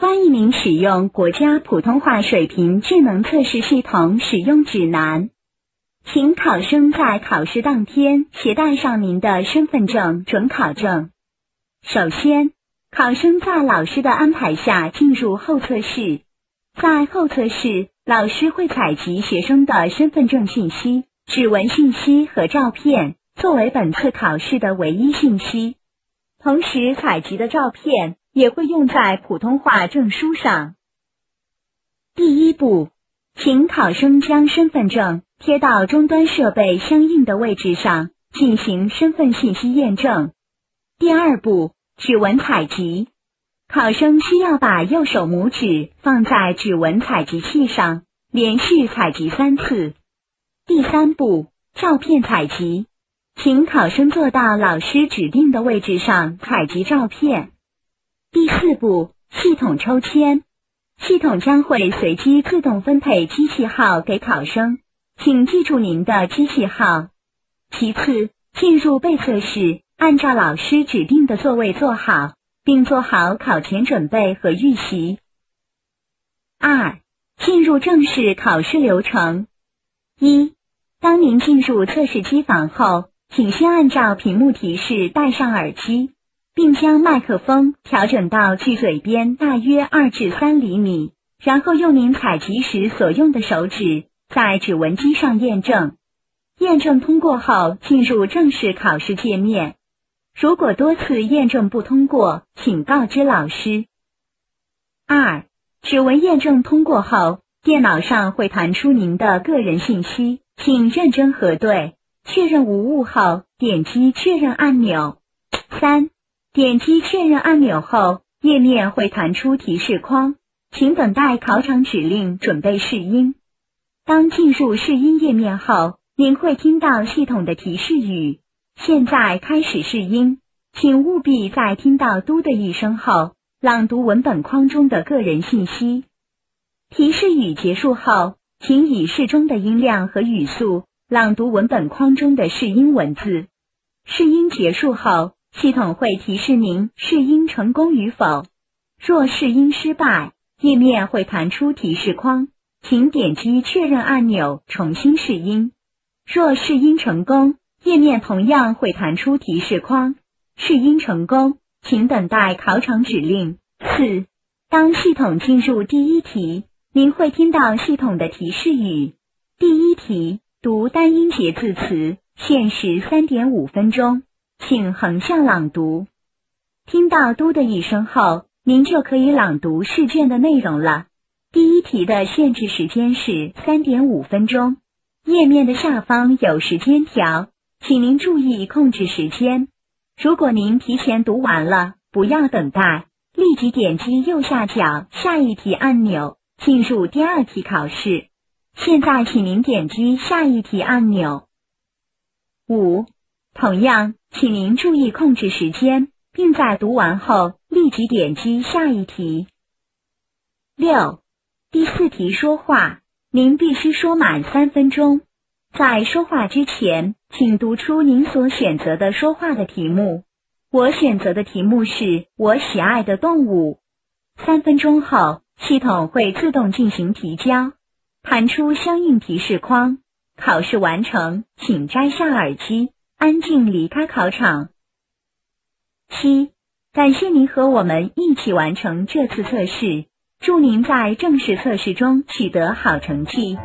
欢迎您使用国家普通话水平智能测试系统使用指南，请考生在考试当天携带上您的身份证、准考证。首先，考生在老师的安排下进入候测室，在候测室，老师会采集学生的身份证信息、指纹信息和照片，作为本次考试的唯一信息。同时，采集的照片也会用在普通话证书上。第一步，请考生将身份证贴到终端设备相应的位置上，进行身份信息验证。第二步，指纹采集。考生需要把右手拇指放在指纹采集器上，连续采集三次。第三步，照片采集。请考生坐到老师指定的位置上采集照片。第四步，系统抽签。系统将会随机自动分配机器号给考生，请记住您的机器号。其次，进入备测室。按照老师指定的座位坐好，并做好考前准备和预习。二、进入正式考试流程。一、当您进入测试机房后，请先按照屏幕提示戴上耳机，并将麦克风调整到距嘴边大约二至三厘米，然后用您采集时所用的手指在指纹机上验证。验证通过后，进入正式考试界面。如果多次验证不通过，请告知老师。二、指纹验证通过后，电脑上会弹出您的个人信息，请认真核对，确认无误后，点击确认按钮。三、点击确认按钮后，页面会弹出提示框，请等待考场指令准备试音。当进入试音页面后，您会听到系统的提示语。现在开始试音，请务必在听到“嘟”的一声后，朗读文本框中的个人信息。提示语结束后，请以适中的音量和语速朗读文本框中的试音文字。试音结束后，系统会提示您试音成功与否。若试音失败，页面会弹出提示框，请点击确认按钮重新试音。若试音成功，页面同样会弹出提示框，试音成功，请等待考场指令。四，当系统进入第一题，您会听到系统的提示语。第一题，读单音节字词，限时三点五分钟，请横向朗读。听到嘟的一声后，您就可以朗读试卷的内容了。第一题的限制时间是三点五分钟，页面的下方有时间条。请您注意控制时间。如果您提前读完了，不要等待，立即点击右下角下一题按钮，进入第二题考试。现在，请您点击下一题按钮。五，同样，请您注意控制时间，并在读完后立即点击下一题。六，第四题说话，您必须说满三分钟。在说话之前，请读出您所选择的说话的题目。我选择的题目是我喜爱的动物。三分钟后，系统会自动进行提交，弹出相应提示框。考试完成，请摘下耳机，安静离开考场。七，感谢您和我们一起完成这次测试，祝您在正式测试中取得好成绩。